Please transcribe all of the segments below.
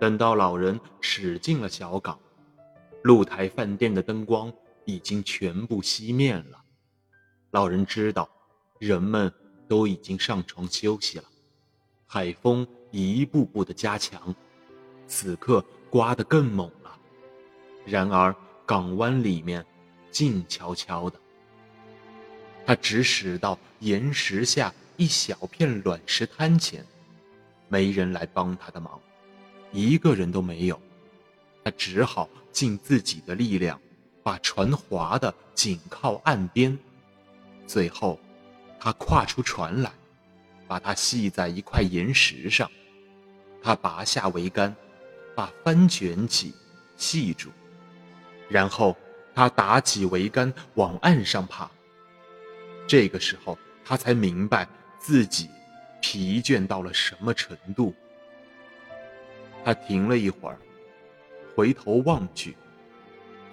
等到老人驶进了小港，露台饭店的灯光已经全部熄灭了。老人知道，人们都已经上床休息了。海风一步步的加强，此刻刮得更猛了。然而港湾里面静悄悄的。他直驶到岩石下一小片卵石滩前，没人来帮他的忙，一个人都没有。他只好尽自己的力量，把船划得紧靠岸边。最后，他跨出船来，把它系在一块岩石上。他拔下桅杆，把帆卷起，系住，然后他打起桅杆往岸上爬。这个时候，他才明白自己疲倦到了什么程度。他停了一会儿，回头望去，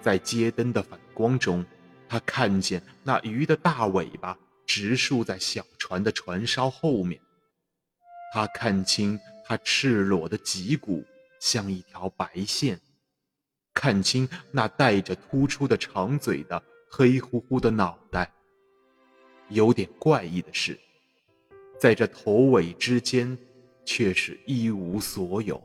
在街灯的反光中，他看见那鱼的大尾巴直竖在小船的船梢后面。他看清它赤裸的脊骨像一条白线，看清那带着突出的长嘴的黑乎乎的脑袋。有点怪异的是，在这头尾之间，却是一无所有。